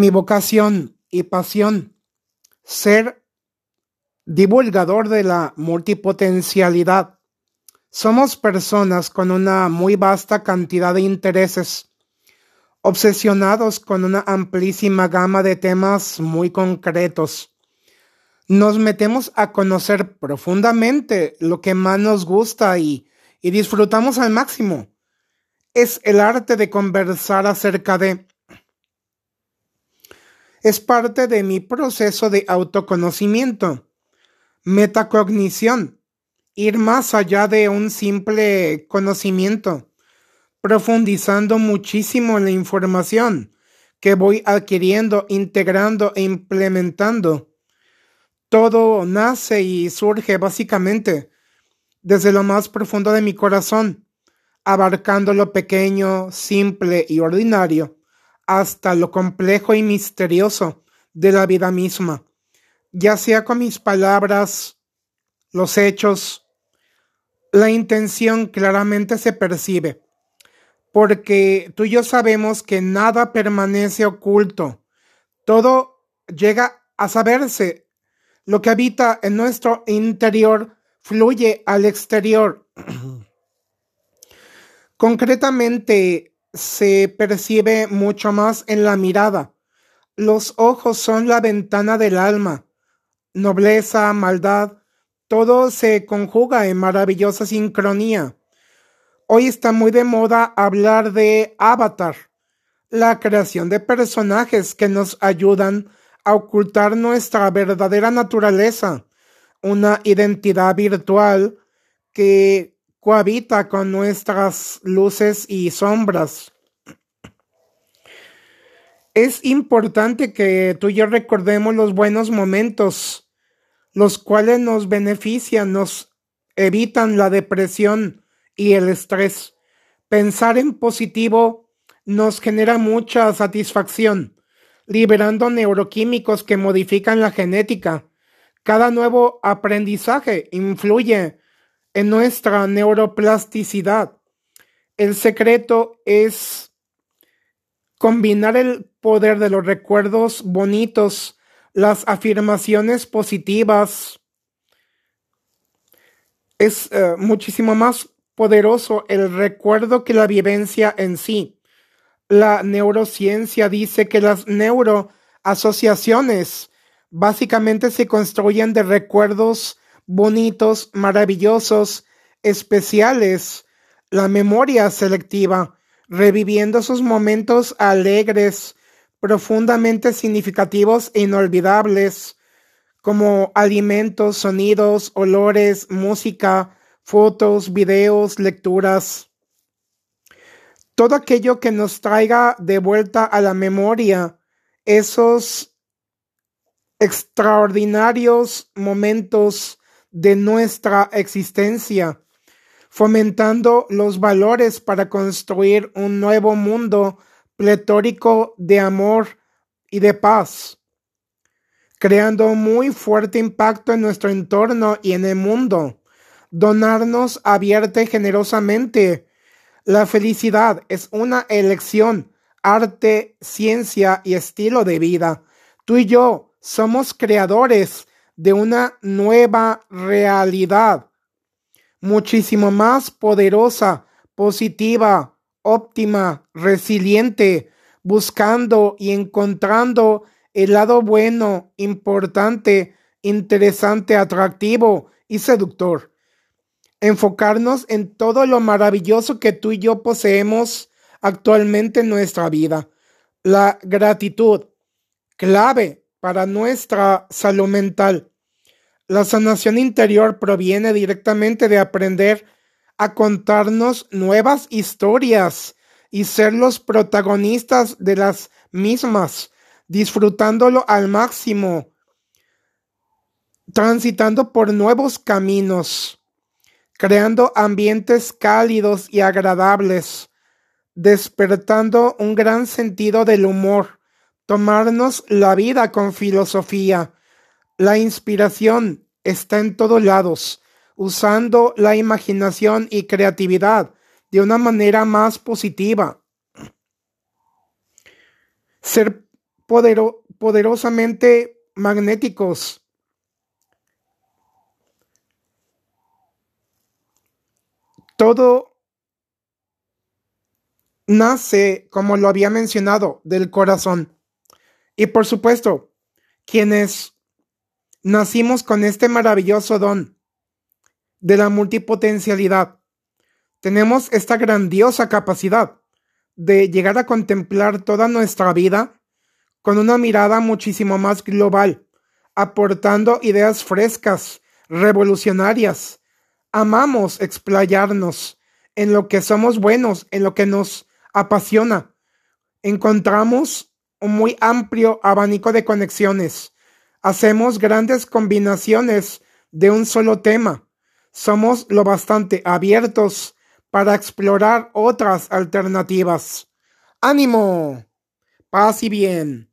Mi vocación y pasión, ser divulgador de la multipotencialidad. Somos personas con una muy vasta cantidad de intereses, obsesionados con una amplísima gama de temas muy concretos. Nos metemos a conocer profundamente lo que más nos gusta y, y disfrutamos al máximo. Es el arte de conversar acerca de es parte de mi proceso de autoconocimiento, metacognición, ir más allá de un simple conocimiento, profundizando muchísimo en la información que voy adquiriendo, integrando e implementando. Todo nace y surge básicamente desde lo más profundo de mi corazón, abarcando lo pequeño, simple y ordinario hasta lo complejo y misterioso de la vida misma, ya sea con mis palabras, los hechos, la intención claramente se percibe, porque tú y yo sabemos que nada permanece oculto, todo llega a saberse, lo que habita en nuestro interior fluye al exterior. Concretamente, se percibe mucho más en la mirada. Los ojos son la ventana del alma. Nobleza, maldad, todo se conjuga en maravillosa sincronía. Hoy está muy de moda hablar de avatar, la creación de personajes que nos ayudan a ocultar nuestra verdadera naturaleza, una identidad virtual que cohabita con nuestras luces y sombras. Es importante que tú y yo recordemos los buenos momentos, los cuales nos benefician, nos evitan la depresión y el estrés. Pensar en positivo nos genera mucha satisfacción, liberando neuroquímicos que modifican la genética. Cada nuevo aprendizaje influye en nuestra neuroplasticidad. El secreto es combinar el poder de los recuerdos bonitos, las afirmaciones positivas. Es eh, muchísimo más poderoso el recuerdo que la vivencia en sí. La neurociencia dice que las neuroasociaciones básicamente se construyen de recuerdos bonitos, maravillosos, especiales, la memoria selectiva, reviviendo sus momentos alegres, profundamente significativos e inolvidables, como alimentos, sonidos, olores, música, fotos, videos, lecturas. Todo aquello que nos traiga de vuelta a la memoria esos extraordinarios momentos de nuestra existencia, fomentando los valores para construir un nuevo mundo pletórico de amor y de paz, creando muy fuerte impacto en nuestro entorno y en el mundo. Donarnos abierta y generosamente. La felicidad es una elección, arte, ciencia y estilo de vida. Tú y yo somos creadores de una nueva realidad, muchísimo más poderosa, positiva, óptima, resiliente, buscando y encontrando el lado bueno, importante, interesante, atractivo y seductor. Enfocarnos en todo lo maravilloso que tú y yo poseemos actualmente en nuestra vida. La gratitud, clave para nuestra salud mental. La sanación interior proviene directamente de aprender a contarnos nuevas historias y ser los protagonistas de las mismas, disfrutándolo al máximo, transitando por nuevos caminos, creando ambientes cálidos y agradables, despertando un gran sentido del humor, tomarnos la vida con filosofía. La inspiración está en todos lados, usando la imaginación y creatividad de una manera más positiva. Ser poderosamente magnéticos. Todo nace, como lo había mencionado, del corazón. Y por supuesto, quienes nacimos con este maravilloso don de la multipotencialidad, tenemos esta grandiosa capacidad de llegar a contemplar toda nuestra vida con una mirada muchísimo más global, aportando ideas frescas, revolucionarias. Amamos explayarnos en lo que somos buenos, en lo que nos apasiona. Encontramos un muy amplio abanico de conexiones. Hacemos grandes combinaciones de un solo tema. Somos lo bastante abiertos para explorar otras alternativas. ¡Ánimo! Paz y bien.